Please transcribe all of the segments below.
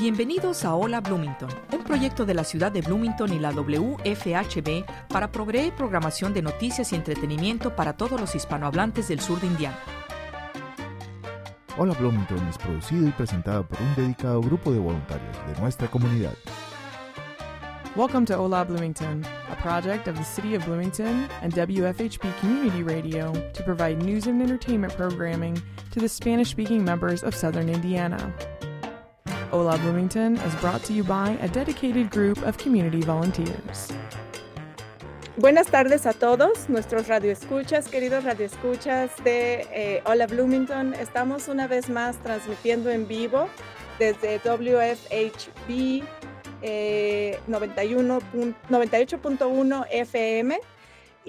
Bienvenidos a Hola Bloomington, un proyecto de la ciudad de Bloomington y la WFHB para proveer programación de noticias y entretenimiento para todos los hispanohablantes del sur de Indiana. Hola Bloomington es producido y presentado por un dedicado grupo de voluntarios de nuestra comunidad. Welcome to Hola Bloomington, a project of the City of Bloomington and WFHB Community Radio to provide news and entertainment programming to the Spanish speaking members of southern Indiana. Hola Bloomington is brought to you by a dedicated group of community volunteers. Buenas tardes a todos, nuestros radioescuchas, queridos radioescuchas de eh, Hola Bloomington. Estamos una vez más transmitiendo en vivo desde WFHB eh, 98.1 FM.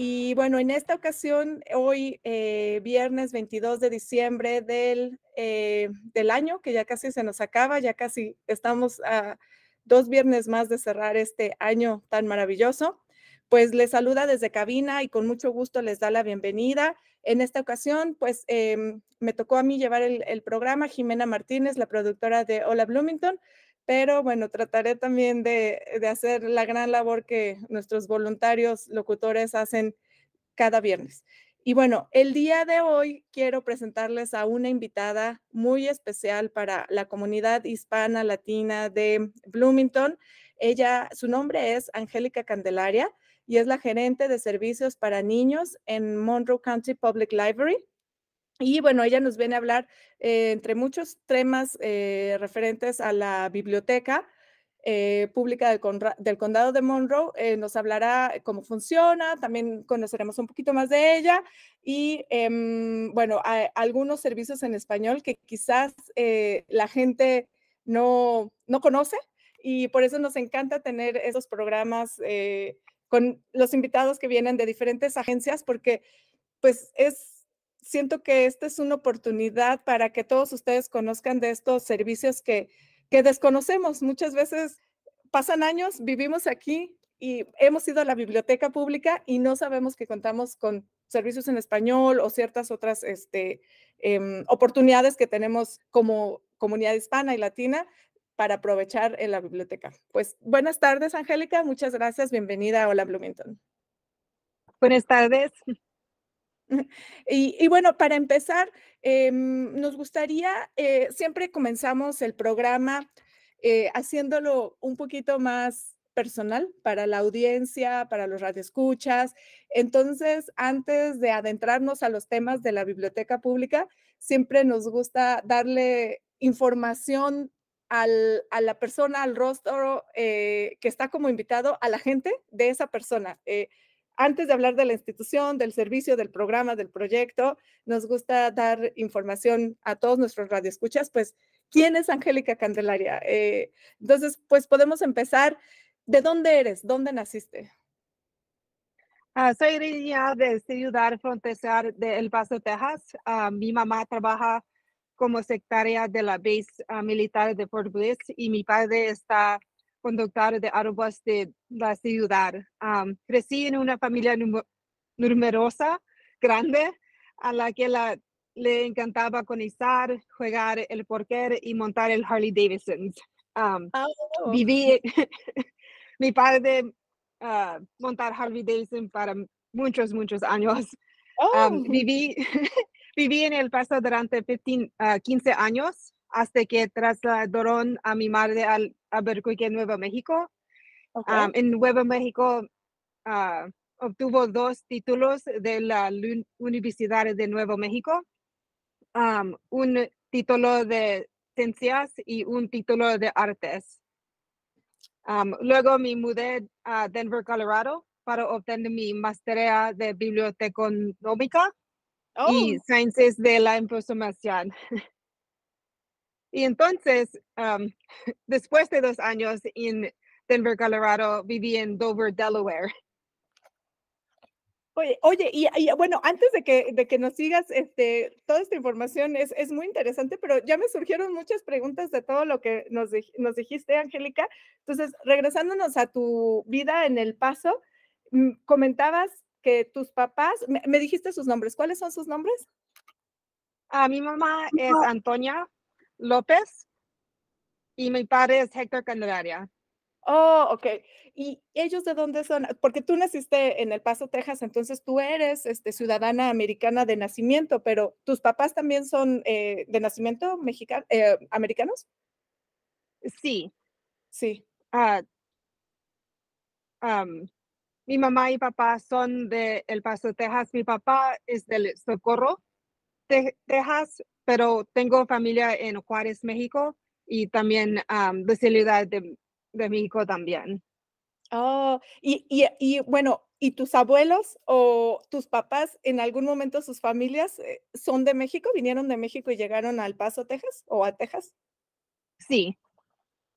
Y bueno, en esta ocasión, hoy, eh, viernes 22 de diciembre del, eh, del año, que ya casi se nos acaba, ya casi estamos a dos viernes más de cerrar este año tan maravilloso, pues les saluda desde cabina y con mucho gusto les da la bienvenida. En esta ocasión, pues em, me tocó a mí llevar el, el programa, Jimena Martínez, la productora de Hola Bloomington, pero bueno, trataré también de, hacer la gran labor que nuestros voluntarios locutores hacen cada viernes. Y bueno, el día de hoy quiero presentarles a una invitada muy especial para la comunidad hispana latina de Bloomington. Ella, su nombre es Angélica Candelaria y es la gerente de servicios para niños en Monroe County Public Library. Y bueno, ella nos viene a hablar, eh, entre muchos temas eh, referentes a la biblioteca eh, pública del, condado de Monroe, nos hablará cómo funciona, también conoceremos un poquito más de ella y em, bueno, algunos servicios en español que quizás la gente no, no conoce y por eso nos encanta tener esos programas con los invitados que vienen de diferentes agencias porque pues es siento que esta es una oportunidad para que todos ustedes conozcan de estos servicios que, que desconocemos. Muchas veces pasan años, vivimos aquí y hemos ido a la biblioteca pública y no sabemos que contamos con servicios en español o ciertas otras este, eh, oportunidades que tenemos como comunidad hispana y latina para aprovechar en la biblioteca. Pues buenas tardes, Angélica. Muchas gracias. Bienvenida a Hola Bloomington. Buenas tardes. Y, bueno, para empezar, eh, nos gustaría, eh, siempre comenzamos el programa eh, haciéndolo un poquito más personal para la audiencia, para los radioescuchas. Entonces, antes de adentrarnos a los temas de la biblioteca pública, siempre nos gusta darle información al, a la persona, al rostro que está como invitado, a la gente de esa persona antes de hablar de la institución, del servicio, del programa, del proyecto, nos gusta dar información a todos nuestros radioescuchas, pues, ¿quién es Angélica Candelaria? Eh, entonces, pues podemos empezar. ¿De dónde eres? ¿Dónde naciste? Uh, soy niña de Ciudad Fronteras de El Paso, Texas. Uh, mi mamá trabaja como secretaria de la base uh, militar de Fort Bliss y mi padre está conductor de autobús de la ciudad. Um, crecí en una familia numerosa, grande, a la que la, le encantaba conizar, jugar el porquer y montar el Harley Davidson. Um, oh. Viví, mi padre uh, montar Harley Davidson para muchos, muchos años. Oh. Um, viví, viví en El Paso durante 15, uh, 15 años hasta que trasladaron a mi madre al Albuquerque, Nuevo México. Okay. Um, en Nuevo México uh, obtuvo dos títulos de la Universidad de Nuevo México, um, un título de ciencias y un título de artes. Um, luego me mudé a Denver, Colorado, para obtener mi maestría de biblioteconómica oh. y ciencias de la información. Y entonces, um, después de dos años en Denver, Colorado, viví en Dover, Delaware. Oye, oye y, y, bueno, antes de que, de que nos sigas, este, toda esta información es, es muy interesante, pero ya me surgieron muchas preguntas de todo lo que nos, nos dijiste, Angélica. Entonces, regresándonos a tu vida en El Paso, mm, comentabas que tus papás, me, me dijiste sus nombres, ¿cuáles son sus nombres? Uh, mi mamá es Antonia López Y mi padre es Héctor Candelaria. Oh, ok. ¿Y ellos de dónde son? Porque tú naciste en El Paso, Texas, entonces tú eres este, ciudadana americana de nacimiento, pero ¿tus papás también son eh, de nacimiento mexicano, eh, americanos? Sí. Sí. Ah, mi mamá y papá son de El Paso, Texas. Mi papá es del Socorro, Te- Texas, pero tengo familia en Juárez, México, y también am, de Ciudad de, de México también. Oh, y, y, y bueno, ¿y tus abuelos o tus papás en algún momento sus familias eh, son de México? ¿Vinieron de México y llegaron al Paso, Texas o a Texas? Sí,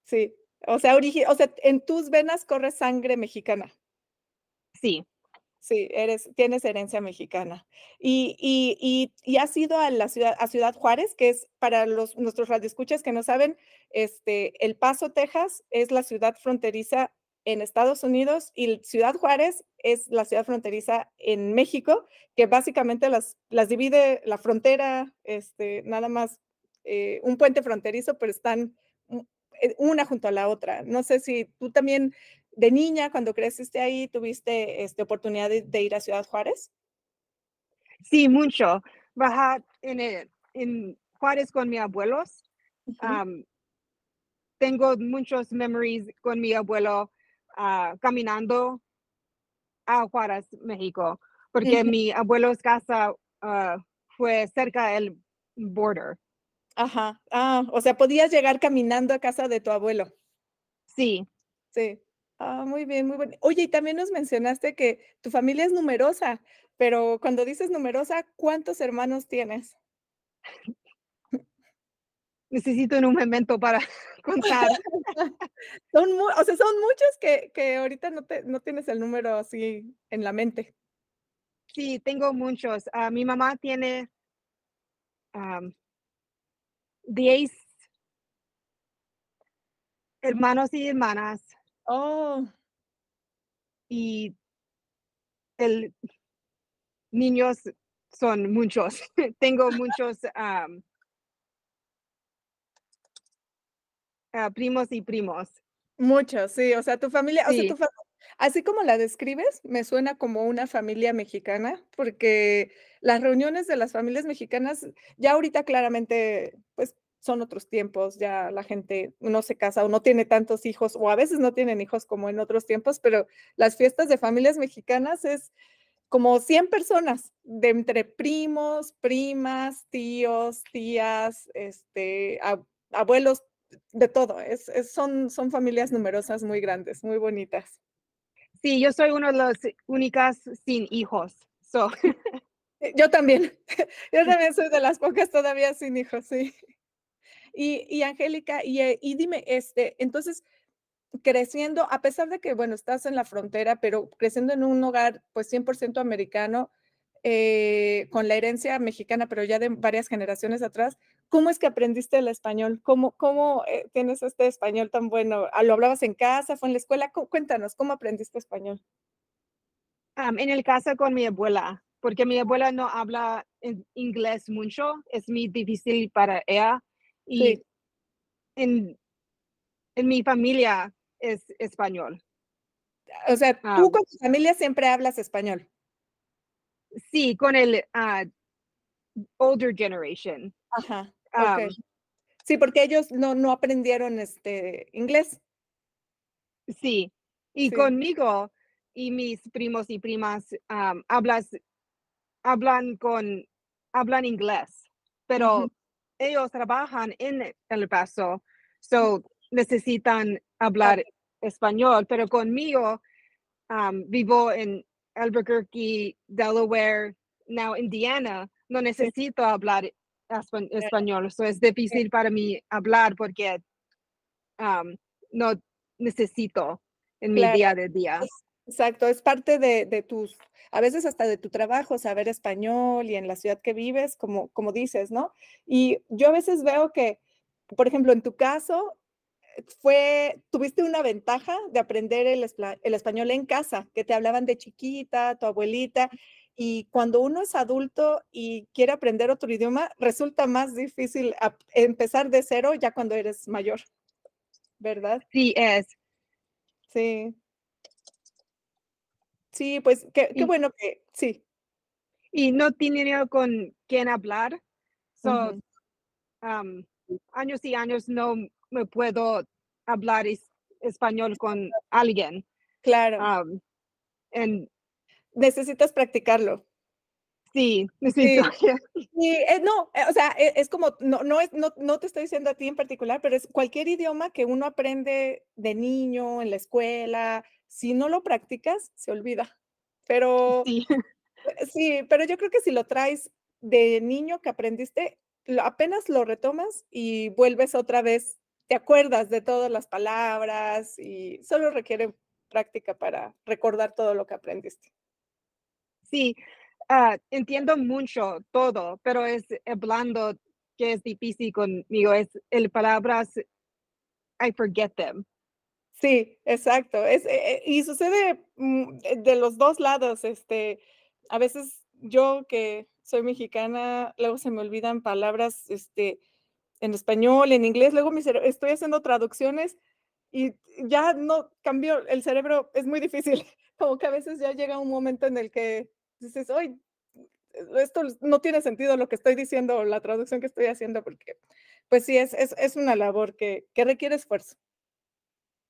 Sí. O sea, origi- o sea, en tus venas corre sangre mexicana. sí. Sí, eres, tienes herencia mexicana. Y, y, y, y has ido a la ciudad, a Ciudad Juárez, que es para los, nuestros radioescuchas que no saben, este, El Paso, Texas, es la ciudad fronteriza en Estados Unidos y Ciudad Juárez es la ciudad fronteriza en México, que básicamente las, las divide la frontera, este, nada más eh, un puente fronterizo, pero están eh, una junto a la otra. No sé si tú también de niña, cuando creciste ahí, tuviste este, oportunidad de, de ir a Ciudad Juárez. Sí, mucho. Bajar en, el- en Juárez con mis abuelos. Tengo muchos memories con mi abuelo ah, caminando a Juárez, México, porque mi abuelo's casa ah, fue cerca del border. Ajá. Ah, o sea, podías llegar caminando a casa de tu abuelo. Sí, Sí. Ah, muy bien, muy bien. Oye, y también nos mencionaste que tu familia es numerosa, pero cuando dices numerosa, ¿cuántos hermanos tienes? necesito un momento para contar. Son o sea, son muchos que, que ahorita no, te, no tienes el número así en la mente. Sí, tengo muchos. Ah, mi mamá tiene am, 10 hermanos y hermanas Oh, y el niños son muchos. Tengo muchos ah, primos y primos. muchos, sí. O sea, tu familia, o sea, tu fa- así como la describes, me suena como una familia mexicana, porque las reuniones de las familias mexicanas, ya ahorita claramente, pues son otros tiempos, ya la gente no se casa o no tiene tantos hijos, o a veces no tienen hijos como en otros tiempos, pero las fiestas de familias mexicanas es como 100 personas, de entre primos, primas, tíos, tías, este, ab- abuelos, de todo. Es, es- son, son familias numerosas muy grandes, muy bonitas. Sí, yo soy una de las únicas sin hijos. So, Yo también, yo también soy de las pocas todavía sin hijos, sí. Y, y Angélica, y, eh, y dime, este, entonces, creciendo, a pesar de que, bueno, estás en la frontera, pero creciendo en un hogar, pues, 100% americano, eh, con la herencia mexicana, pero ya de varias generaciones atrás, ¿cómo es que aprendiste el español? ¿Cómo, cómo eh, tienes este español tan bueno? ¿Lo hablabas en casa? ¿Fue en la escuela? Cu- Cuéntanos, ¿cómo aprendiste español? am, en el casa con mi abuela, porque mi abuela no habla inglés mucho, es muy difícil para ella. Y Sí. en, en mi familia es español. O sea, Ah. tú con tu familia siempre hablas español. Sí, con el ah, older generation. Ajá. Sí, porque ellos no, no aprendieron este inglés. sí, y Sí. conmigo y mis primos y primas hablas, hablan con, hablan inglés, pero. Ellos trabajan en El Paso, so necesitan hablar español, pero conmigo am, vivo en Albuquerque, Delaware, now Indiana, no necesito hablar espa- español, so es difícil para mí hablar porque am, no necesito en mi día a día. Exacto, es parte de, de tus, a veces hasta de tu trabajo, saber español y en la ciudad que vives, como, como dices, ¿no? Y yo a veces veo que, por ejemplo, en tu caso, eh, fue, tuviste una ventaja de aprender el, el español en casa, que te hablaban de chiquita, tu abuelita, y cuando uno es adulto y quiere aprender otro idioma, resulta más difícil empezar de cero ya cuando eres mayor. ¿verdad? Sí, es. Sí. Sí, pues qué, qué bueno que sí. Y no tiene con quién hablar. So, um, años y años no me puedo hablar es- español con alguien. Claro. Um, en- Necesitas practicarlo. sí, Sí. necesito- Y eh, no, eh, o sea, e- es, como, no, no, es, no, no te estoy diciendo a ti en particular, pero es cualquier idioma que uno aprende de niño, en la escuela, si no lo practicas, se olvida. Pero sí. eh, sí, pero yo creo que si lo traes de niño que aprendiste, apenas lo retomas y vuelves otra vez, te acuerdas de todas las palabras y solo requiere práctica para recordar todo lo que aprendiste. Sí, ah, entiendo mucho todo, pero es hablando que es difícil conmigo. Es el palabras, I forget them. Sí, exacto. Es, eh, eh, y sucede mm, de de los dos lados. Este, a veces yo que soy mexicana, luego se me olvidan palabras, este, en español, en inglés. Luego mi estoy haciendo traducciones y ya no cambió el cerebro. Es muy difícil. Como que a veces ya llega un momento en el que dices, hoy esto no tiene sentido lo que estoy diciendo o la traducción que estoy haciendo, porque pues sí, es, es, es una labor que, que requiere esfuerzo.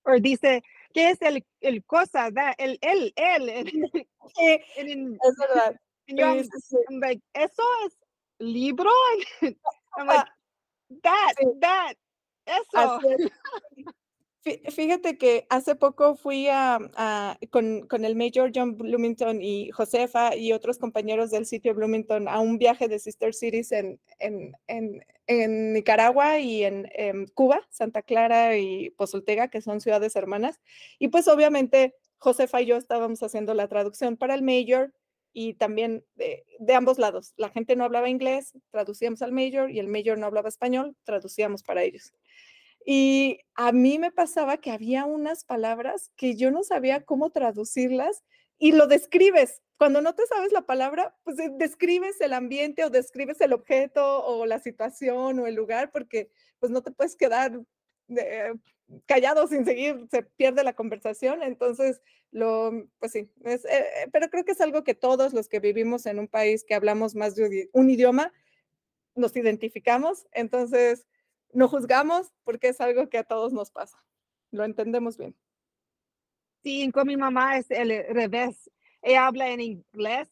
O dice, ¿qué es el, el cosa? That, el, el, el. es verdad. and yo, I'm. I'm like, ¿eso es libro? I'm like, that, Sí. that, eso. Es. Fí- Fíjate que hace poco fui a, con, con el Major John Bloomington y Josefa y otros compañeros del sitio Bloomington a un viaje de Sister Cities en, en, en, en Nicaragua y en, Cuba, Santa Clara y Pozoltega, que son ciudades hermanas. Y pues obviamente Josefa y yo estábamos haciendo la traducción para el Major y también de, de ambos lados. La gente no hablaba inglés, traducíamos al Major y el Major no hablaba español, traducíamos para ellos. Y a mí me pasaba que había unas palabras que yo no sabía cómo traducirlas y lo describes. Cuando no te sabes la palabra, pues describes el ambiente o describes el objeto o la situación o el lugar porque pues no te puedes quedar eh, callado sin seguir, se pierde la conversación. Entonces, lo, pues sí, eh, eh, pero creo que es algo que todos los que vivimos en un país que hablamos más de un idioma, nos identificamos. Entonces, no juzgamos porque es algo que a todos nos pasa. Lo entendemos bien. Sí, con mi mamá es el revés. Ella habla en inglés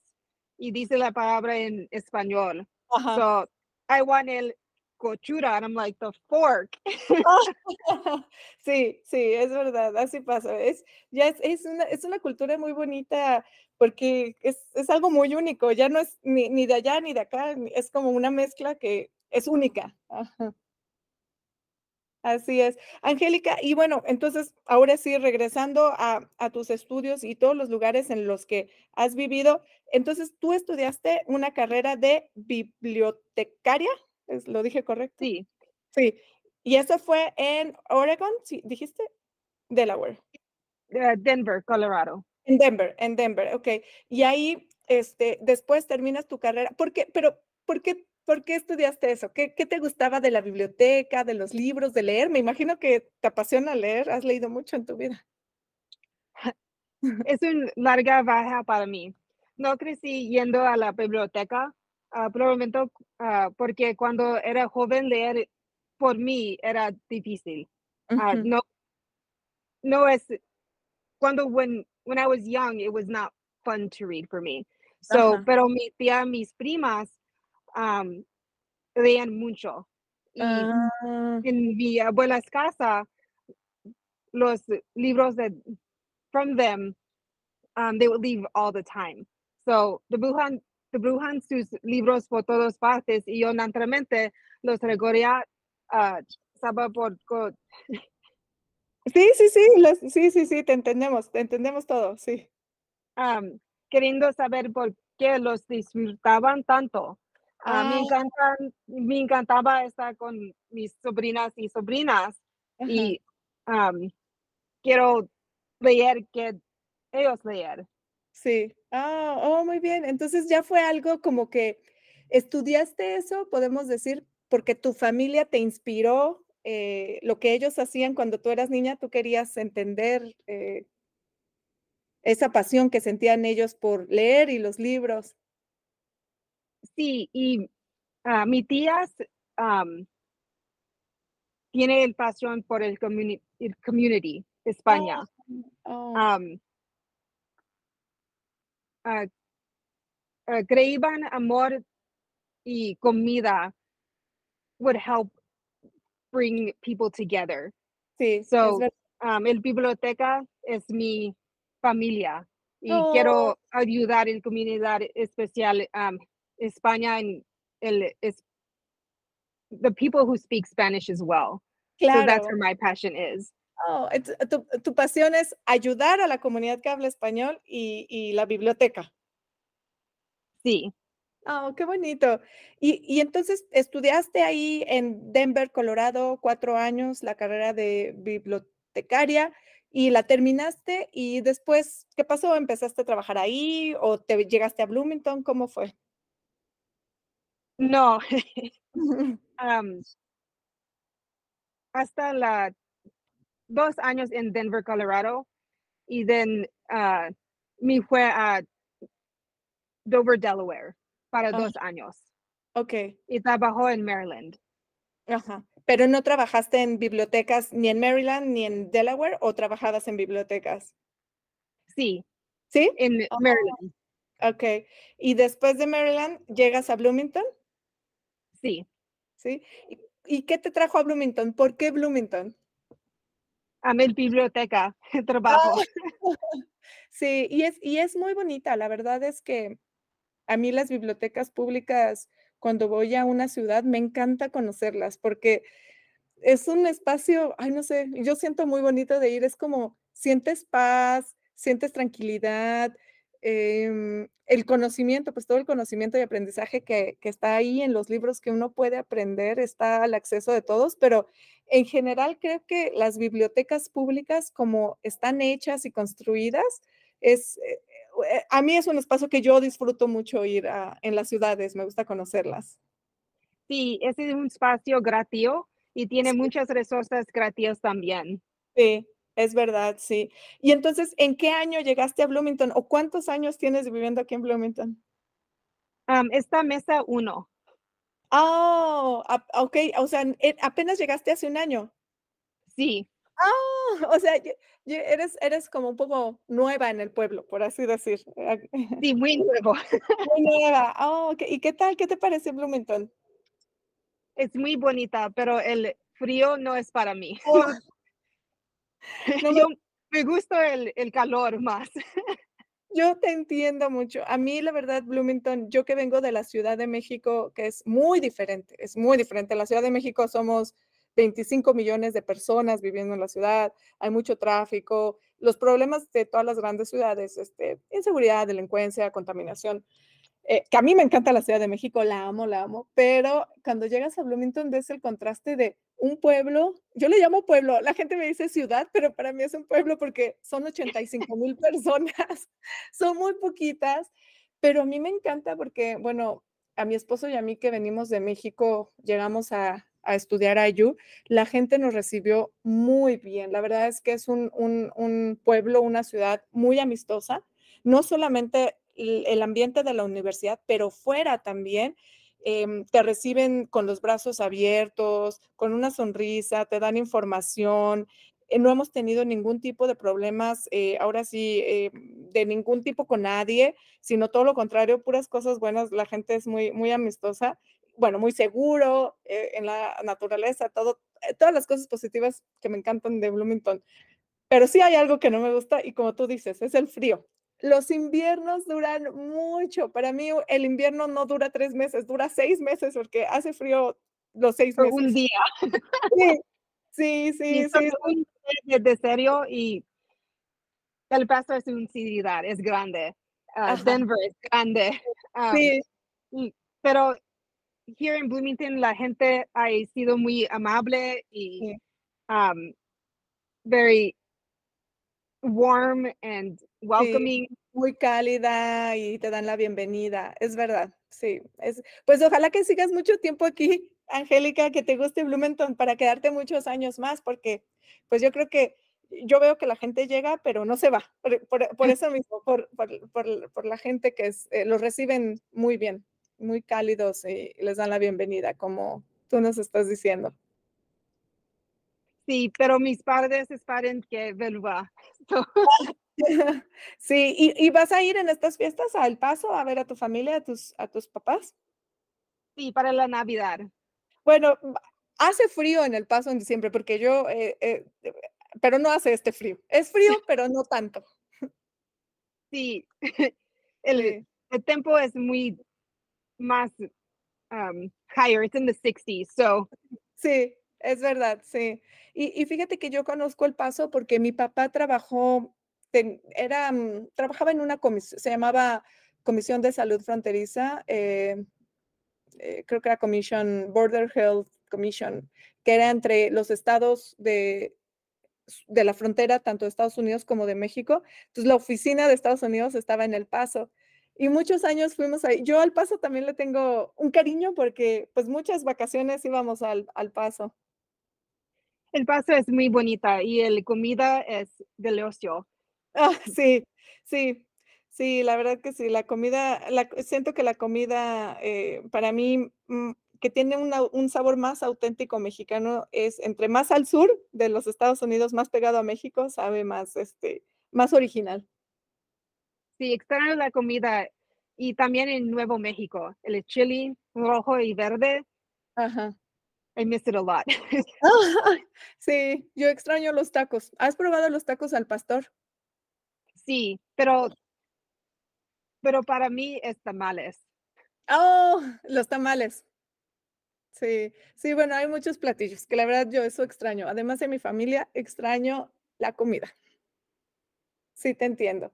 y dice la palabra en español. Ajá. So, I want el cochura, and I'm like, the fork. Sí, sí, es verdad, así pasa. Es, ya es, es una, es una cultura muy bonita porque es, es algo muy único, ya no es ni, ni de allá ni de acá, es como una mezcla que es única. Ajá. Así es. Angélica, y bueno, entonces, ahora sí, regresando a, a tus estudios y todos los lugares en los que has vivido, entonces tú estudiaste una carrera de bibliotecaria, ¿es- ¿lo dije correcto? Sí, Sí, y eso fue en Oregon, ¿sí? ¿Dijiste? Delaware. eh, Denver, Colorado. En Denver, en Denver, ok. Y ahí, este, después terminas tu carrera. ¿Por qué? Pero, ¿por qué, por qué estudiaste eso? ¿Qué, qué te gustaba de la biblioteca, de los libros, de leer? Me imagino que te apasiona leer, has leído mucho en tu vida. Es una larga baja para mí. No crecí yendo a la biblioteca, ah, probablemente ah, porque cuando era joven leer por mí era difícil. Ah, no, no es, cuando when, when I was young, it was not fun to read for me. So, Ajá. pero mi tía, mis primas, um, leían mucho. Y Ah, en mi abuela's casa, los libros de from them, um, they would leave all the time. So, dibujan, dibujan sus libros por todas partes y yo naturalmente los ah, estaba por, co- Sí, sí, sí, los- sí, sí, sí, te entendemos, te entendemos todo, sí. um, queriendo saber por qué los disfrutaban tanto. Ah, me encantan, me encantaba estar con mis sobrinas y sobrinas y um, quiero leer que ellos leer. Sí. Ah, oh, muy bien. Entonces ya fue algo como que estudiaste eso, podemos decir, porque tu familia te inspiró eh, lo que ellos hacían cuando tú eras niña, tú querías entender eh, esa pasión que sentían ellos por leer y los libros. Sí, y ah, mi tía tiene el pasión por el, community, España. Oh, uh, creían amor y comida would help bring people together. sí, So, um, el biblioteca es mi familia y Oh. quiero ayudar en comunidad especial um, España en el es the people who speak Spanish as well. So claro. that's where my passion is. Oh, tu, tu pasión es ayudar a la comunidad que habla español y, y la biblioteca. Sí, Oh, qué bonito. Y, y entonces estudiaste ahí en Denver, Colorado, cuatro años, la carrera de bibliotecaria y la terminaste y después, ¿qué pasó? ¿Empezaste a trabajar ahí o te llegaste a Bloomington? ¿Cómo fue? No, um, hasta la dos años en Denver, Colorado, y then uh, me fue a Dover, Delaware, para Ah. dos años Ok, y trabajó en Maryland. ajá. Pero no trabajaste en bibliotecas ni en Maryland ni en Delaware o trabajabas en bibliotecas? Sí, ¿Sí? en Oh. Maryland. Ok. Y después de Maryland, ¿llegas a Bloomington? Sí, ¿Sí? ¿Y, y qué te trajo a Bloomington? ¿Por qué Bloomington? a mi biblioteca, trabajo. Sí, y es, y es muy bonita. La verdad es que a mí las bibliotecas públicas, cuando voy a una ciudad, me encanta conocerlas porque es un espacio, ay, no sé, yo siento muy bonito de ir. Es como sientes paz, sientes tranquilidad, em, el conocimiento, pues todo el conocimiento y aprendizaje que, que está ahí en los libros que uno puede aprender, está al acceso de todos, pero en general creo que las bibliotecas públicas, como están hechas y construidas, es, eh, eh, a mí es un espacio que yo disfruto mucho ir a, en las ciudades, me gusta conocerlas. Sí, ese es un espacio gratis y tiene Sí. muchas resources gratis también. Sí, es verdad, sí. Y entonces, ¿en qué año llegaste a Bloomington o cuántos años tienes viviendo aquí en Bloomington? Um, esta mesa uno, Oh, ok, o sea, apenas llegaste hace un año. sí, Ah, o sea, eres, eres como un poco nueva en el pueblo, por así decir. eh, sí, muy nuevo. Muy nueva. Oh, ok. ¿Y qué tal? ¿Qué te parece Bloomington? Es muy bonita, pero el frío no es para mí. Oh, no me- Yo me gusta el, el calor más. Yo te entiendo mucho. A mí, la verdad, Bloomington, yo que vengo de la Ciudad de México, que es muy diferente, es muy diferente. En la Ciudad de México somos 25 millones de personas viviendo en la ciudad, hay mucho tráfico, los problemas de todas las grandes ciudades, este, inseguridad, delincuencia, contaminación, eh, que a mí me encanta la Ciudad de México, la amo, la amo, pero cuando llegas a Bloomington ves el contraste de un pueblo, yo le llamo pueblo, la gente me dice ciudad, pero para mí es un pueblo porque son 85 mil personas, son muy poquitas, pero a mí me encanta porque, bueno, a mi esposo y a mí que venimos de México, llegamos a, a estudiar a IU, la gente nos recibió muy bien. La verdad es que es un, un, pueblo, una ciudad muy amistosa, no solamente el ambiente de la universidad, pero fuera también. Em, te reciben con los brazos abiertos, con una sonrisa, te dan información. eh, no hemos tenido ningún tipo de problemas, eh, ahora sí, eh, de ningún tipo con nadie, sino todo lo contrario, puras cosas buenas. La gente es muy, muy amistosa, bueno, muy seguro eh, en la naturaleza, todo, eh, todas las cosas positivas que me encantan de Bloomington. Pero sí hay algo que no me gusta y como tú dices, es el frío. Los inviernos duran mucho. Para mí el invierno no dura tres meses, dura seis meses porque hace frío los seis meses. un día. Sí, sí, sí, sí. de, de serio y El Paso es una ciudad, es grande. ah. Denver es grande. ah, Sí, y- pero here en Bloomington la gente ha sido muy amable y Sí. um, very warm and welcoming. muy cálida y te dan la bienvenida, es verdad, sí. Es, pues ojalá que sigas mucho tiempo aquí Angélica, que te guste Bloomington para quedarte muchos años más, porque pues yo creo que yo veo que la gente llega, pero no se va, por, eso mismo, por, por, la gente que es, eh, los reciben muy bien, muy cálidos y les dan la bienvenida, como tú nos estás diciendo. Sí, pero mis padres esperan que vuelva. sí, ¿Y, vas a ir en estas fiestas a El Paso a ver a tu familia, a tus, a tus papás? Sí, para la Navidad. Bueno, hace frío en El Paso en diciembre, porque yo, eh, eh, pero no hace este frío. Es frío, pero no tanto. Sí, el, el tiempo es muy más um, higher, it's in the 60s, so. Sí, es verdad, sí. Y, fíjate que yo conozco el paso porque mi papá trabajó, era, mm, trabajaba en una comisión, se llamaba Comisión de Salud Fronteriza, eh, eh, creo que era Commission, Border Health Commission, que era entre los estados de, de la frontera, tanto de Estados Unidos como de México. Entonces, la oficina de Estados Unidos estaba en El Paso. Y muchos años fuimos ahí. Yo al Paso también le tengo un cariño porque pues muchas vacaciones íbamos al, al Paso. El Paso es muy bonita y la comida es deliciosa. Ah, sí, sí, sí, la verdad que sí, la comida, la, siento que la comida eh, para mí mm, que tiene un sabor más auténtico mexicano es entre más al sur de los Estados Unidos, más pegado a México, sabe más, este, más original. Sí, extraño la comida y también en Nuevo México, el chili rojo y verde. Ajá. I miss it a lot. sí, yo extraño los tacos. ¿Has probado los tacos al pastor? Sí, pero, pero para mí es tamales. Oh, los tamales. Sí, sí, bueno, hay muchos platillos que la verdad yo eso extraño. Además de mi familia, extraño la comida. Sí, te entiendo.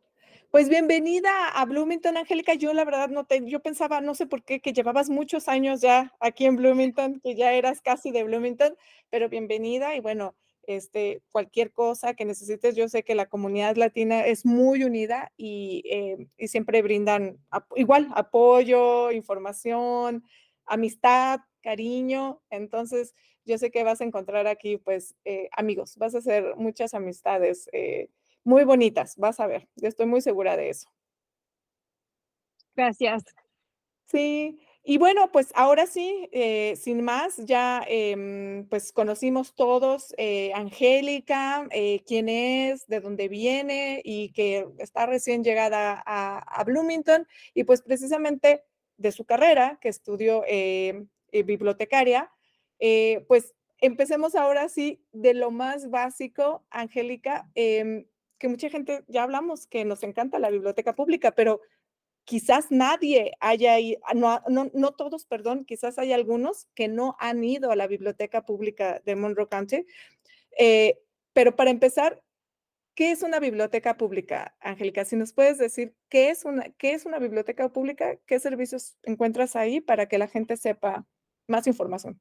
Pues bienvenida a Bloomington, Angélica. Yo la verdad no te, yo pensaba, no sé por qué, que llevabas muchos años ya aquí en Bloomington, que ya eras casi de Bloomington, pero bienvenida y bueno, este, cualquier cosa que necesites, yo sé que la comunidad latina es muy unida y, eh, y siempre brindan igual apoyo, información, amistad, cariño. Entonces, yo sé que vas a encontrar aquí, pues, eh, amigos, vas a hacer muchas amistades. Eh, muy bonitas, vas a ver, yo estoy muy segura de eso. Gracias. Sí, y bueno, pues ahora sí, eh, sin más, ya em, pues conocimos todos eh, Angélica, eh, quién es, de dónde viene y que está recién llegada a, a Bloomington y pues precisamente de su carrera, que estudió bibliotecaria, pues empecemos ahora sí de lo más básico, Angélica. Em, que mucha gente, ya hablamos que nos encanta la biblioteca pública, pero quizás nadie haya ah, no, no, no, todos, perdón, quizás hay algunos que no han ido a la biblioteca pública de Monroe County. Eh, pero para empezar, ¿qué es una biblioteca pública, Angélica? Si nos puedes decir qué es una, qué es una biblioteca pública, qué servicios encuentras ahí para que la gente sepa más información.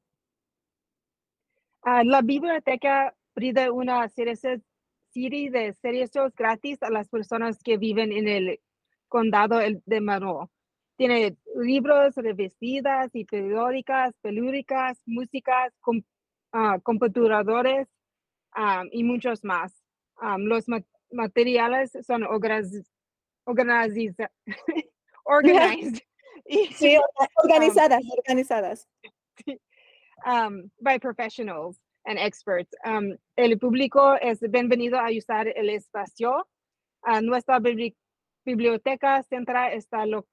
Ah, la biblioteca brinda una serie de servicios gratis a las personas que viven en el condado de Monroe. Tiene libros, revestidas y periódicas, pelúricas, músicas, ah, computadores ah, y muchos más. Ah, los materiales son organizados organizadas, organizadas. Um, by professionals and experts. Um, el público es bienvenido a usar el espacio. Uh, nuestra biblioteca central está lo,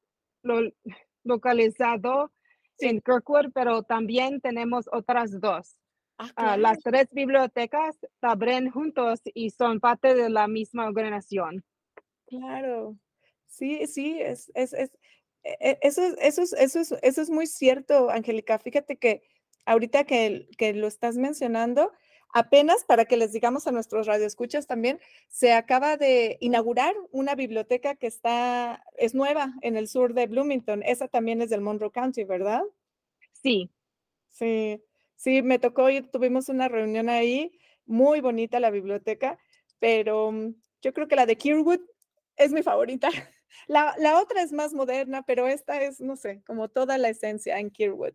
localizado en Kirkwood, pero también tenemos otras dos. Ah, ah, las tres bibliotecas abren juntos y son parte de la misma organización. Claro, sí, sí, es, es, es, e, eso, eso, eso, es, eso es muy cierto, Angélica. Fíjate que ahorita que, que lo estás mencionando, apenas para que les digamos a nuestros radioescuchas también, se acaba de inaugurar una biblioteca que está, es nueva en el sur de Bloomington. Esa también es del Monroe County, ¿verdad? Sí. Sí, sí, me tocó ir, tuvimos una reunión ahí, muy bonita la biblioteca, pero mm, yo creo que la de Kirwood es mi favorita. La, la otra es más moderna, pero esta es, no sé, como toda la esencia en Kirwood.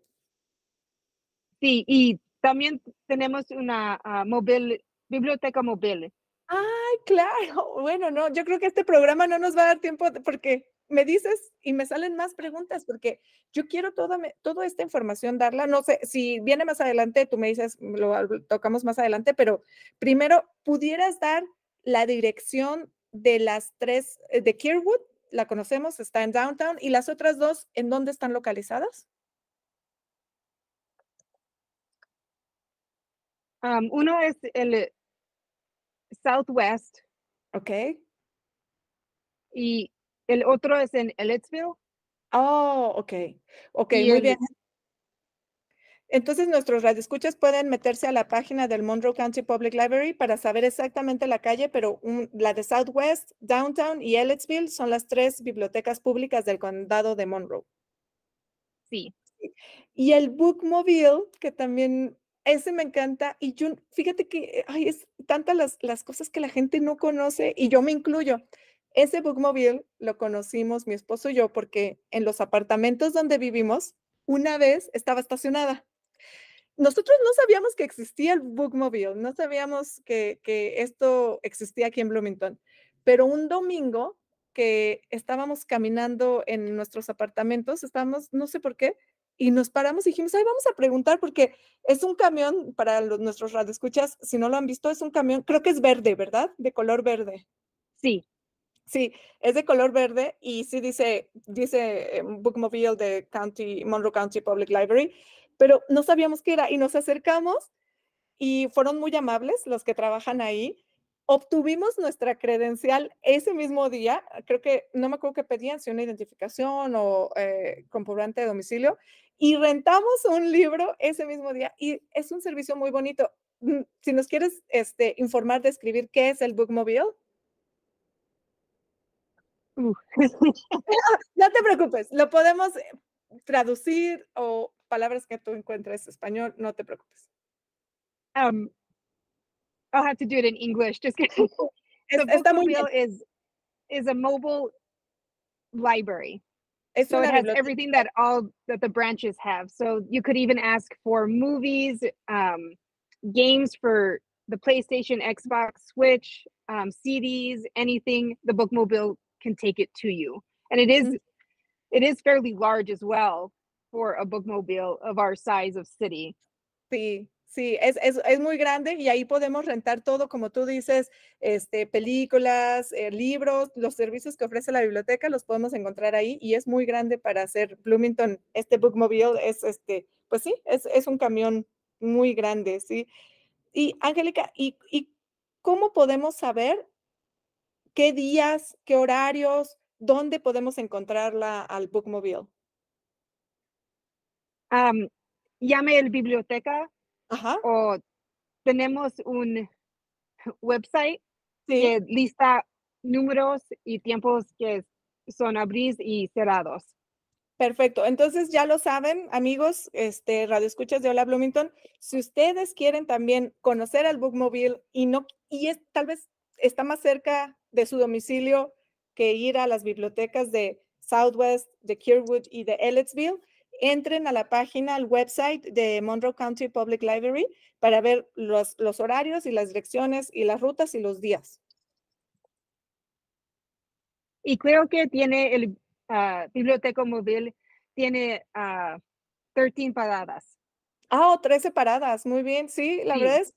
Sí, y también tenemos una ah, móvil, biblioteca móvil. Ay, claro. Bueno, no, yo creo que este programa no nos va a dar tiempo porque me dices y me salen más preguntas porque yo quiero toda, toda esta información darla. No sé, si viene más adelante, tú me dices, lo tocamos más adelante, pero primero, ¿pudieras dar la dirección de las tres, eh, de Kirwood? La conocemos, está en Downtown, y las otras dos, ¿en dónde están localizadas? Uno es el Southwest. Ok. Y el otro es en Ellettsville. Oh, ok. Ok, muy bien. Entonces, nuestros radioescuchas pueden meterse a la página del Monroe County Public Library para saber exactamente la calle, pero la de Southwest, Downtown y Ellettsville son las tres bibliotecas públicas del condado de Monroe. Sí. Y el Bookmobile, que también ese me encanta y yo, fíjate que hay es tantas las, las cosas que la gente no conoce y yo me incluyo. Ese bookmobile lo conocimos mi esposo y yo porque en los apartamentos donde vivimos una vez estaba estacionada. Nosotros no sabíamos que existía el bookmobile, no sabíamos que, que esto existía aquí en Bloomington, pero un domingo que estábamos caminando en nuestros apartamentos, estábamos, no sé por qué, y nos paramos y dijimos, ay, vamos a preguntar porque es un camión para los, nuestros radioescuchas, si no lo han visto, es un camión, creo que es verde, ¿verdad? De color verde. Sí. Sí, es de color verde y sí dice, dice eh, Bookmobile de County, Monroe County Public Library, pero no sabíamos qué era y nos acercamos y fueron muy amables los que trabajan ahí obtuvimos nuestra credencial ese mismo día, creo que no me acuerdo qué pedían, si una identificación o eh, comprobante de domicilio, y rentamos un libro ese mismo día y es un servicio muy bonito. Mm, si nos quieres este, informar, describir qué es el Bookmobile. no te preocupes, lo podemos eh, traducir o palabras que tú encuentres español, no te preocupes. Um, I'll have to do it in English just because the bookmobile is is a mobile library. so it has everything that all that the branches have. So you could even ask for movies, um, games for the PlayStation, Xbox, Switch, um, CDs, anything. The bookmobile can take it to you, and it is, mm-hmm. it is fairly large as well for a bookmobile of our size of city. Sí, Sí, es, es, es, muy grande y ahí podemos rentar todo, como tú dices, este, películas, eh, libros, los servicios que ofrece la biblioteca, los podemos encontrar ahí y es muy grande para hacer Bloomington. Este Bookmobile es, este, pues sí, es, es un camión muy grande, ¿sí? Y Angélica, ¿y, ¿y cómo podemos saber qué días, qué horarios, dónde podemos encontrarla al Bookmobile? llame el biblioteca Ajá. o tenemos un website que lista números y tiempos que son abrir y cerrados. Perfecto. Entonces ya lo saben, amigos, este Radio Escuchas de Hola Bloomington. Si ustedes quieren también conocer al Bookmobile y no y es tal vez está más cerca de su domicilio que ir a las bibliotecas de Southwest, de Kirwood y de Ellettsville, entren a la página, al website de Monroe County Public Library para ver los, los horarios y las direcciones y las rutas y los días. Y creo que tiene el uh, biblioteca móvil, tiene 13 ah, paradas. Ah, oh, 13 paradas, muy bien, sí, la verdad es,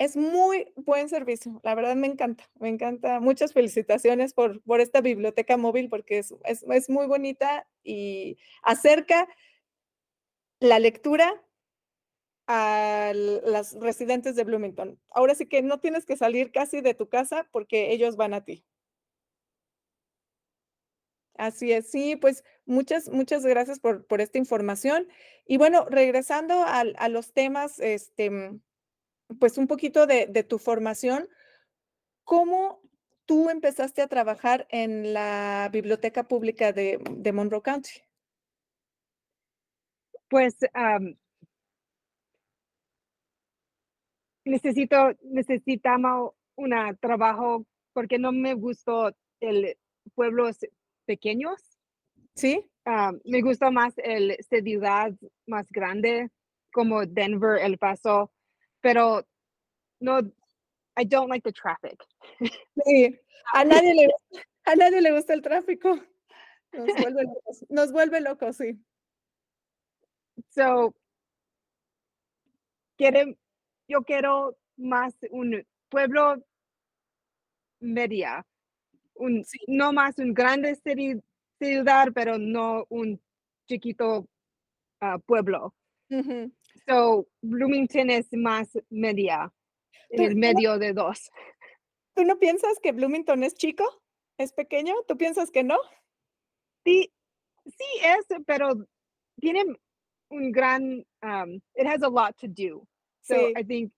es muy buen servicio, la verdad me encanta, me encanta. Muchas felicitaciones por, por esta biblioteca móvil porque es, es, muy bonita y acerca la lectura a las residentes de Bloomington. Ahora sí que no tienes que salir casi de tu casa porque ellos van a ti. Así es, sí, pues muchas, muchas gracias por, por esta información. Y bueno, regresando a, a, los temas, este, pues un poquito de, de tu formación, ¿cómo tú empezaste a trabajar en la biblioteca pública de, de Monroe County? Pues necesito, necesitamos un trabajo porque no me gustó el pueblos pequeños. Sí. me gusta más el ciudad más grande como Denver, El Paso, pero no, I don't like the traffic. Sí, a nadie le, a nadie le gusta el tráfico. Nos vuelve locos, nos vuelve locos, sí. So, quieren, yo quiero más un pueblo media, un, no más un grande ciudad, pero no un chiquito ah, pueblo. Ujú. So, Bloomington es más media, en el medio de dos. ¿Tú no piensas que Bloomington es chico? ¿Es pequeño? ¿Tú piensas que no? Sí, sí es, pero tiene un gran, um, it has a lot to do. So Sí. I think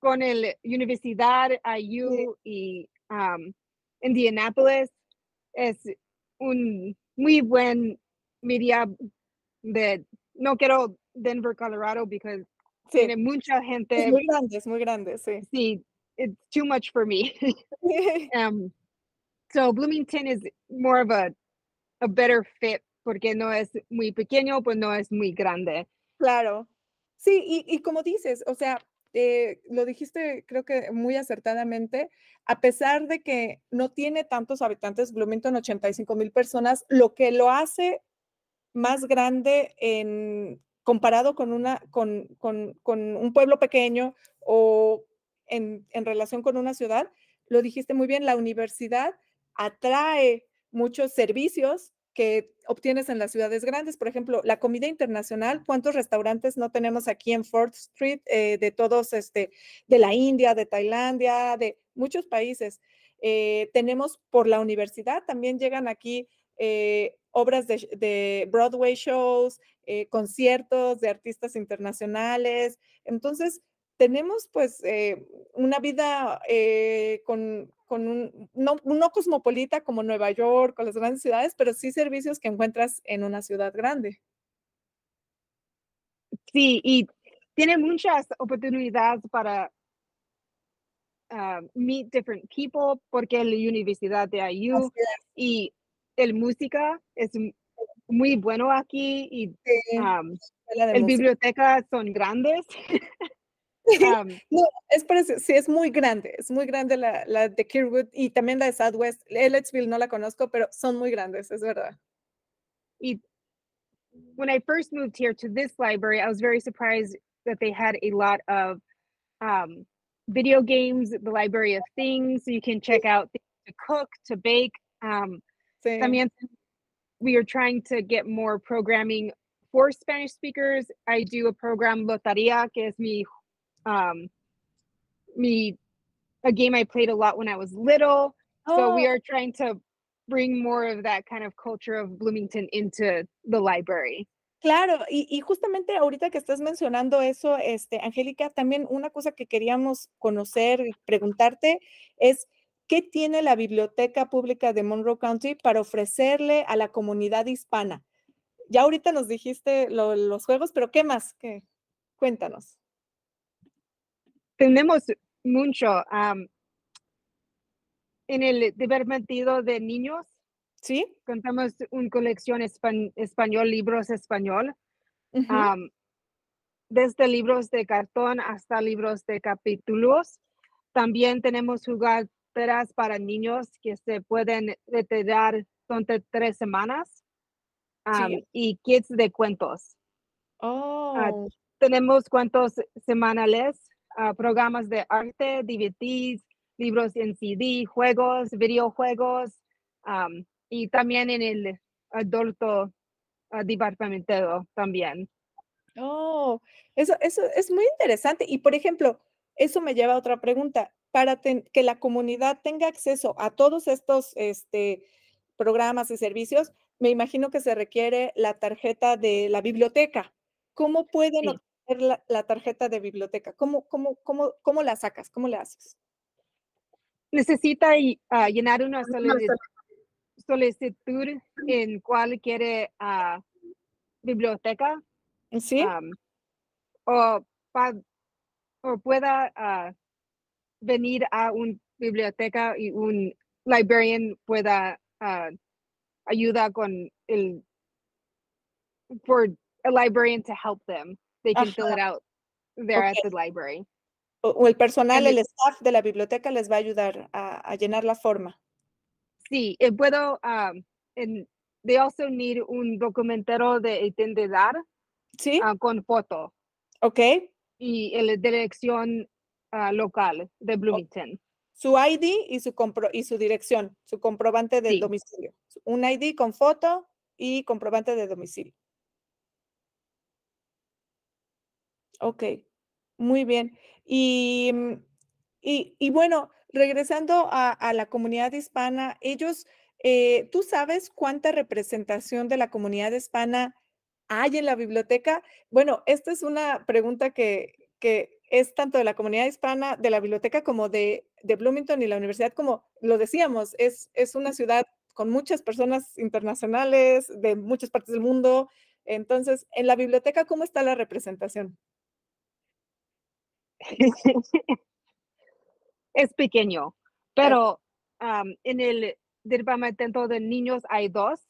con el Universidad IU y um, Indianapolis es un muy buen media de, no quiero Denver, Colorado, because Sí, tiene mucha es gente, muy grande, es muy grande, sí. sí, it's too much for me. um, so Bloomington is more of a, a better fit porque no es muy pequeño, pues no es muy grande. Claro. Sí, y, y como dices, o sea, eh, lo dijiste creo que muy acertadamente, a pesar de que no tiene tantos habitantes, Bloomington 85 mil personas, lo que lo hace más grande en comparado con una con, con- con un pueblo pequeño o en, en relación con una ciudad, lo dijiste muy bien, la universidad atrae muchos servicios que obtienes en las ciudades grandes. Por ejemplo, la comida internacional, ¿cuántos restaurantes no tenemos aquí en Fourth Street eh, de todos, este, de la India, de Tailandia, de muchos países? Eh, tenemos por la universidad, también llegan aquí eh, obras de, de Broadway shows, eh, conciertos de artistas internacionales. Entonces, tenemos pues eh, una vida eh, con, con un, no, no cosmopolita como Nueva York o las grandes ciudades, pero sí servicios que encuentras en una ciudad grande. Sí, y tiene muchas oportunidades para ah, meet different people porque la Universidad de IU y el música es m- muy bueno aquí y Sí, de el música. son grandes. Am, No, es parece, sí, es muy grande, es muy grande la, la de Kirkwood y también la de Southwest. Ellettsville no la conozco, pero son muy grandes, es verdad. y when I first moved here to this library, I was very surprised that they had a lot of um, video games, the library of things. So you can check out things to cook, to bake. Um, También we are trying to get more programming for Spanish speakers. I do a program Lotaria, que es mi, um, mi, a game I played a lot when I was little. So we Oh, are trying to bring more of that kind of culture of Bloomington into the library. Claro, y, y justamente ahorita que estás mencionando eso, este, Angélica, también una cosa que queríamos conocer y preguntarte es, ¿qué tiene la Biblioteca Pública de Monroe County para ofrecerle a la comunidad hispana? Ya ahorita nos dijiste lo- los juegos, pero ¿qué más? ¿Qué? Cuéntanos. Tenemos mucho um, en el departamento de niños. ¿Sí? Contamos una colección espan- español, libros español. Ujú. am, desde libros de cartón hasta libros de capítulos. También tenemos jugaderas para niños que se pueden retirar durante tres semanas am, Sí. y kits de cuentos. Oh, Tenemos cuentos semanales, ah, programas de arte, DVDs, libros en CD, juegos, videojuegos am, y también en el adulto ah, departamento también. oh, eso, eso es muy interesante. Y por ejemplo, eso me lleva a otra pregunta. Para que la comunidad tenga acceso a todos estos este, programas y servicios, me imagino que se requiere la tarjeta de la biblioteca. ¿Cómo pueden Sí. obtener la, la tarjeta de biblioteca? ¿Cómo, cómo, cómo, cómo la sacas? ¿Cómo le haces? necesita ah, llenar una solicitud, solicitud en cual quiere ah, biblioteca ¿Sí? o, pa- o pueda ah, venir a una biblioteca y un librarian pueda ah, ayuda con el for a librarian to help them they can fill Ajá. it out there at Ok. the library. O, el personal, el staff de la biblioteca les va a ayudar a, a llenar la forma. Sí, y puedo, um, and they also need un documentero de identidad ¿Sí? ah, con foto Ok. y la dirección ah, local de Bloomington. Su ID y su, compro- y su dirección, su comprobante de Sí. domicilio. Un ID con foto y comprobante de domicilio. Ok, muy bien. Y, y, y bueno, regresando a, a la comunidad hispana, ellos, eh, ¿tú sabes cuánta representación de la comunidad hispana hay en la biblioteca? Bueno, esta es una pregunta que, que es tanto de la comunidad hispana, de la biblioteca como de, de Bloomington y la universidad, como lo decíamos, es, es una ciudad con muchas personas internacionales de muchas partes del mundo. Entonces, en la biblioteca, ¿cómo está la representación? es pequeño, pero en el departamento de niños hay dos,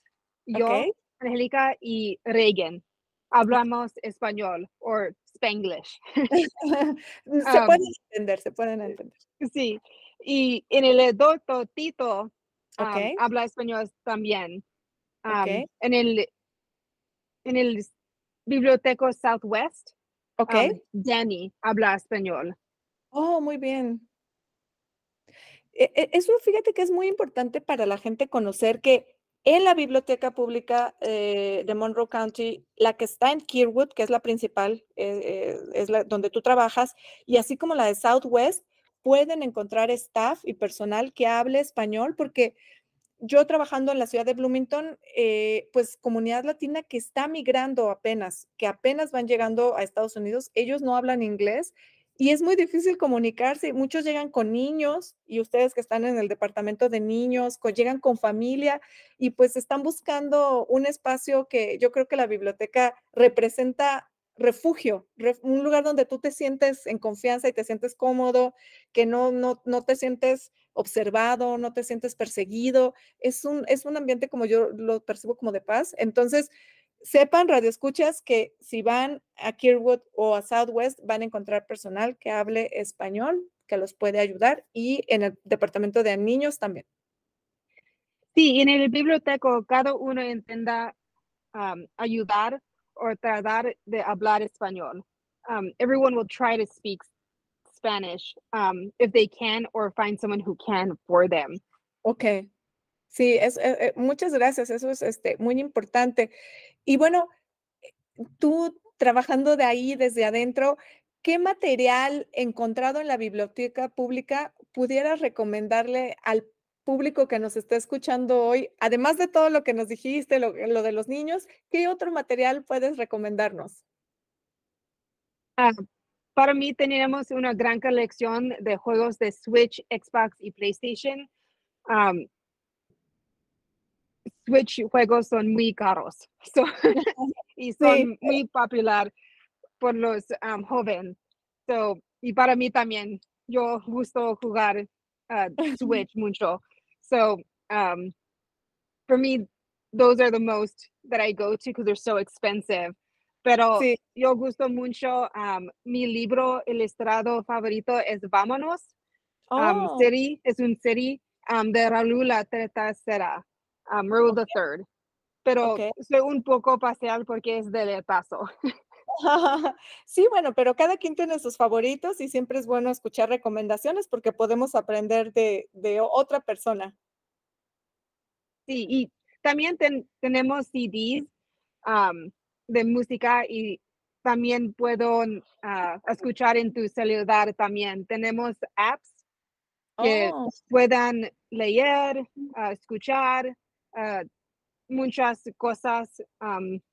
yo, Ok. Angélica y Reagan. Hablamos español o spanglish. se Am, pueden entender, se pueden entender. Sí, y en el doctor Tito am, Ok. habla español también. Am, Ok. En el en el biblioteca Southwest, Ok. am, Danny habla español. Oh, muy bien. E- e- Eso fíjate que es muy importante para la gente conocer que en la biblioteca pública eh, de Monroe County, la que está en Kirwood, que es la principal, eh, eh, es la donde tú trabajas, y así como la de Southwest, pueden encontrar staff y personal que hable español, porque yo trabajando en la ciudad de Bloomington, pues comunidad latina que está migrando apenas, que apenas van llegando a Estados Unidos, ellos no hablan inglés y es muy difícil comunicarse. Muchos llegan con niños y ustedes que están en el departamento de niños, llegan con familia y pues están buscando un espacio que yo creo que la biblioteca representa refugio, ref- un lugar donde tú te sientes en confianza y te sientes cómodo, que no, no, no te sientes observado, no te sientes perseguido. Es un, es un ambiente como yo lo percibo como de paz. Entonces, sepan, radioescuchas, que si van a Kirwood o a Southwest, van a encontrar personal que hable español, que los puede ayudar, y en el departamento de niños también. Sí, en el biblioteca cada uno intenta um, ayudar o tratar de hablar español. Um, everyone will try to speak Spanish um, if they can or find someone who can for them. Ok. Sí, es, eh, eh, muchas gracias. Eso es este, muy importante. Y bueno, tú trabajando de ahí desde adentro, ¿qué material encontrado en la biblioteca pública pudieras recomendarle al público que nos está escuchando hoy? Además de todo lo que nos dijiste, lo, de los niños, ¿qué otro material puedes recomendarnos? Ah, para mí tenemos una gran colección de juegos de Switch, Xbox y PlayStation. Switch juegos son muy caros so- y son Sí. muy popular por los um, jóvenes. So, y para mí también, yo gusto jugar uh, Switch mucho. So, um, for me, those are the most that I go to because they're so expensive. Pero Sí. yo gusto mucho, um, mi libro ilustrado favorito es Vámonos. Um, Oh, City, es un city um, de Raúl la tercera, um, Raúl the third. Pero Ok. soy un poco parcial porque es del paso. Sí, bueno, pero cada quien tiene sus favoritos y siempre es bueno escuchar recomendaciones porque podemos aprender de, de otra persona. Sí, y también ten- tenemos CDs um, de música y también puedo ah, escuchar en tu celular también. Tenemos apps que Oh, puedan leer, ah, escuchar ah, muchas cosas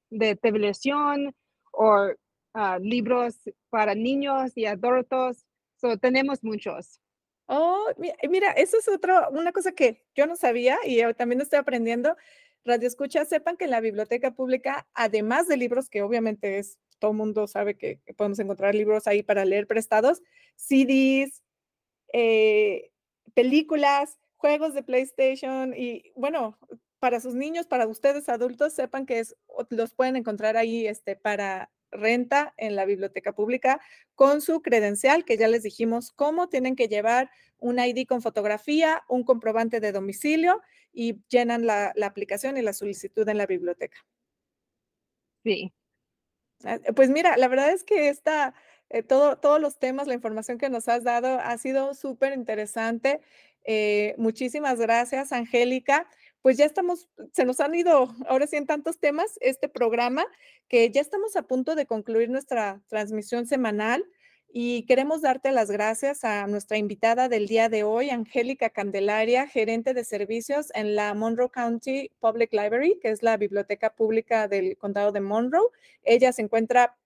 de televisión o ah, libros para niños y adultos. So, tenemos muchos. oh, mi- mira, eso es otra, una cosa que yo no sabía y también estoy aprendiendo. Radio Escucha, sepan que en la biblioteca pública, además de libros que obviamente es, todo mundo sabe que, que podemos encontrar libros ahí para leer prestados, CDs, eh, películas, juegos de PlayStation y bueno, para sus niños, para ustedes adultos, sepan que es, los pueden encontrar ahí este, para, renta en la biblioteca pública con su credencial, que ya les dijimos cómo tienen que llevar un ID con fotografía, un comprobante de domicilio y llenan la, aplicación y la solicitud en la biblioteca. Sí. Ah, pues mira, la verdad es que esta, eh, todo, todos los temas, la información que nos has dado ha sido súper interesante. Eh, muchísimas gracias, Angélica pues ya estamos, se nos han ido ahora sí en tantos temas este programa que ya estamos a punto de concluir nuestra transmisión semanal y queremos darte las gracias a nuestra invitada del día de hoy, Angélica Candelaria, gerente de servicios en la Monroe County Public Library, que es la biblioteca pública del condado de Monroe. Ella se encuentra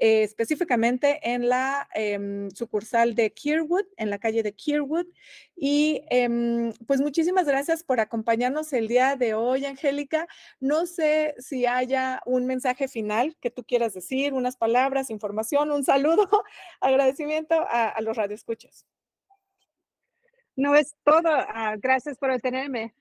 eh, específicamente en la em, sucursal de Kirwood, en la calle de Kirwood. Y em, pues muchísimas gracias por acompañarnos el día de hoy, Angélica. No sé si haya un mensaje final que tú quieras decir, unas palabras, información, un saludo, agradecimiento a, los radioescuchas. No es todo. Ah, gracias por tenerme.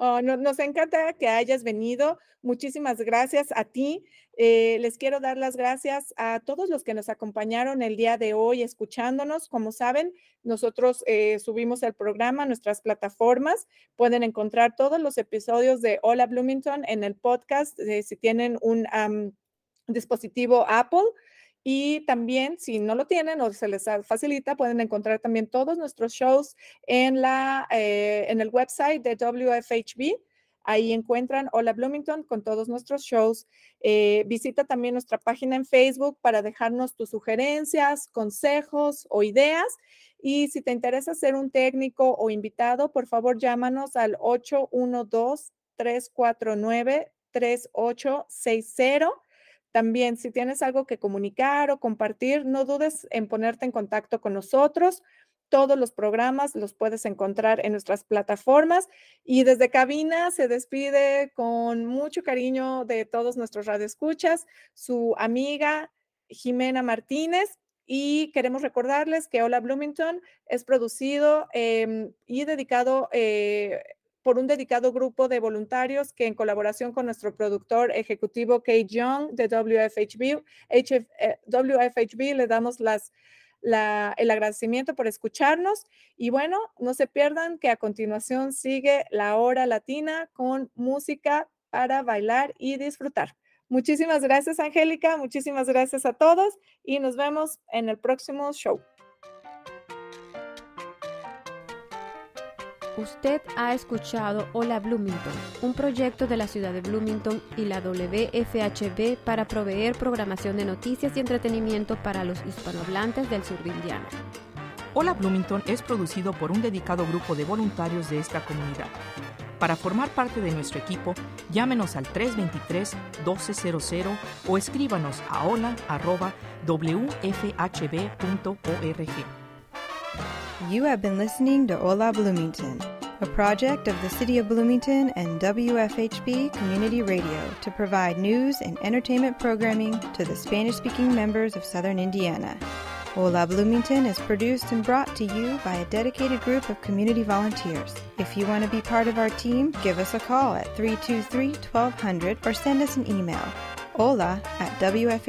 Oh, nos encanta que hayas venido. Muchísimas gracias a ti. Eh, les quiero dar las gracias a todos los que nos acompañaron el día de hoy escuchándonos. Como saben, nosotros eh, subimos el programa a nuestras plataformas. Pueden encontrar todos los episodios de Hola Bloomington en el podcast eh, si tienen un dispositivo Apple. Y también, si no lo tienen o se les facilita, pueden encontrar también todos nuestros shows en, la, eh, en el website de WFHB. Ahí encuentran Hola Bloomington con todos nuestros shows. Eh, visita también nuestra página en Facebook para dejarnos tus sugerencias, consejos o ideas. Y si te interesa ser un técnico o invitado, por favor llámanos al 812-349-3860 también, si tienes algo que comunicar o compartir, no dudes en ponerte en contacto con nosotros. Todos los programas los puedes encontrar en nuestras plataformas y desde cabina se despide con mucho cariño de todos nuestros radioescuchas, su amiga Jimena Martínez. Y queremos recordarles que Hola Bloomington es producido em, y dedicado eh, por un dedicado grupo de voluntarios que en colaboración con nuestro productor ejecutivo Kate Young de WFHB, WFHB eh, le damos las, el agradecimiento por escucharnos y bueno, no se pierdan que a continuación sigue la hora latina con música para bailar y disfrutar. Muchísimas gracias, Angélica. Muchísimas gracias a todos y nos vemos en el próximo show. Usted ha escuchado Hola Bloomington, un proyecto de la ciudad de Bloomington y la WFHB para proveer programación de noticias y entretenimiento para los hispanohablantes del sur de Indiana. Hola Bloomington es producido por un dedicado grupo de voluntarios de esta comunidad. Para formar parte de nuestro equipo, llámenos al 323-1200 o escríbanos a hola.wfhb.org. You have been listening to Hola Bloomington, a project of the City of Bloomington and WFHB Community Radio to provide news and entertainment programming to the Spanish speaking members of Southern Indiana. Hola Bloomington is produced and brought to you by a dedicated group of community volunteers. If you want to be part of our team, give us a call at 323 1200 or send us an email hola at wfhb.org.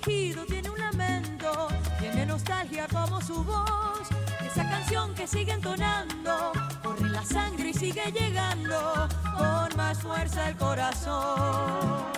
tiene un lamento, tiene nostalgia como su voz. Esa canción que sigue entonando, corre la sangre y sigue llegando con más fuerza el corazón.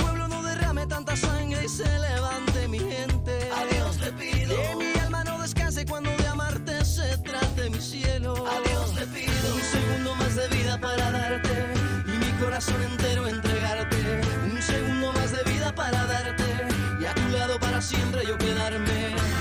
derrame tanta sangre y se levante mi gente. A Dios le pido que mi alma no descanse cuando de amarte se trate mi cielo. A Dios le pido un segundo más de vida para darte y mi corazón entero entregarte. Un segundo más de vida para darte y a tu lado para siempre yo quedarme.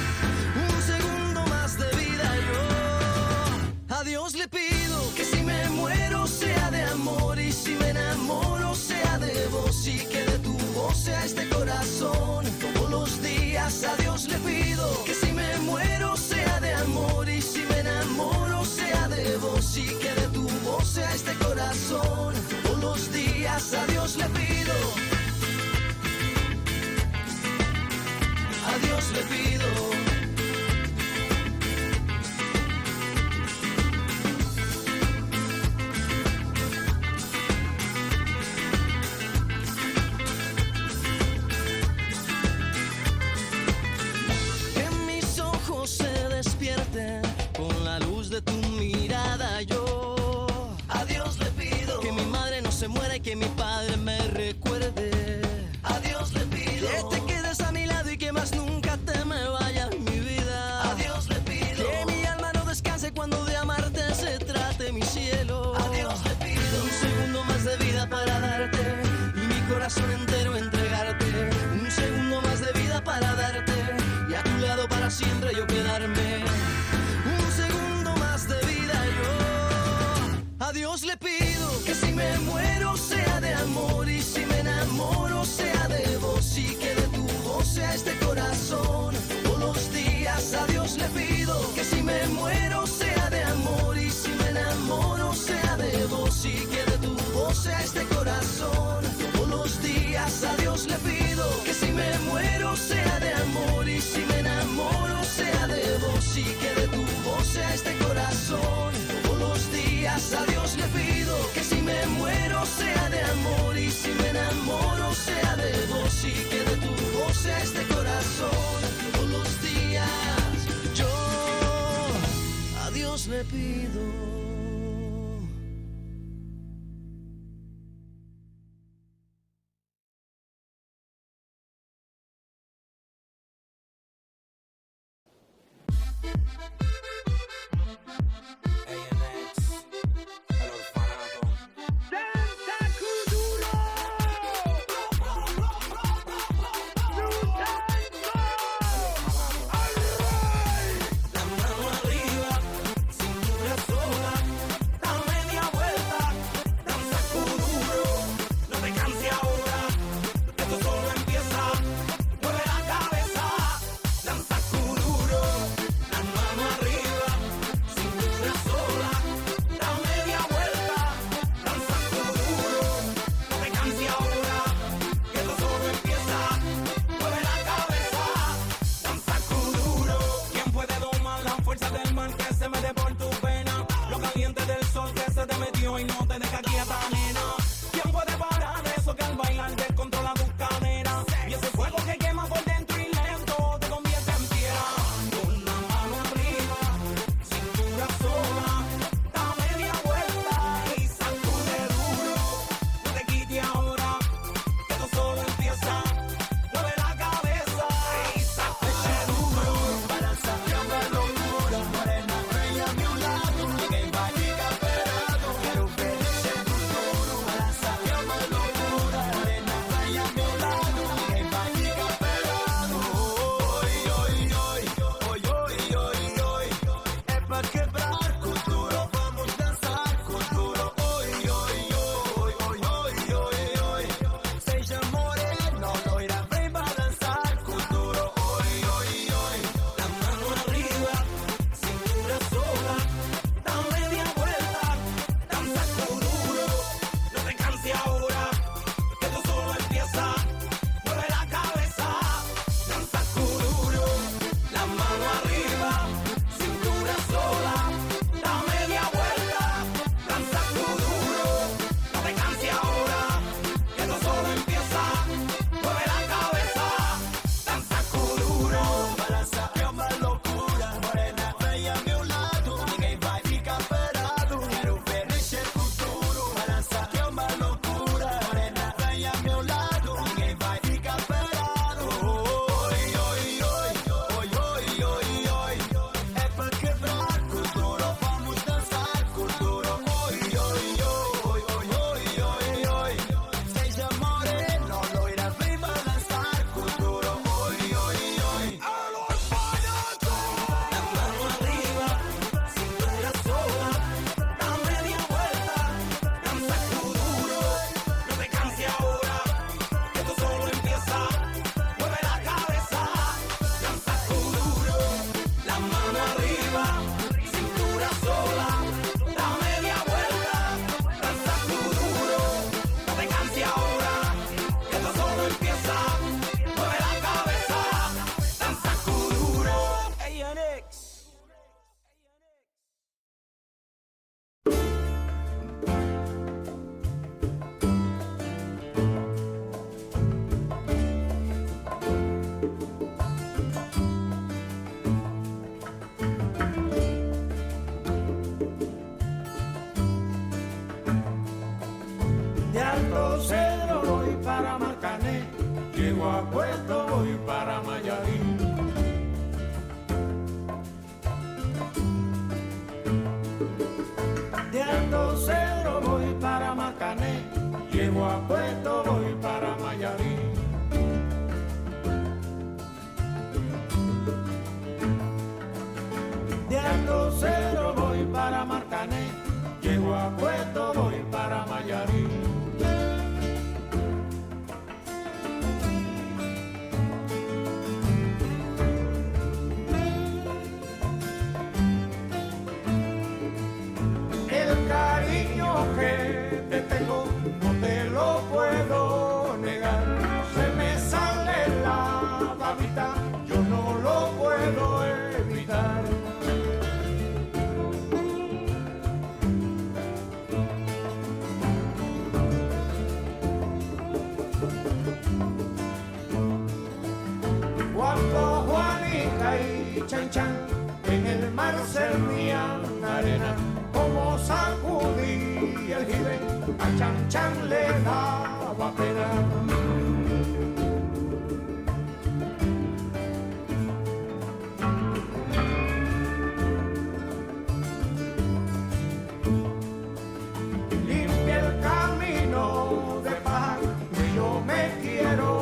Quiero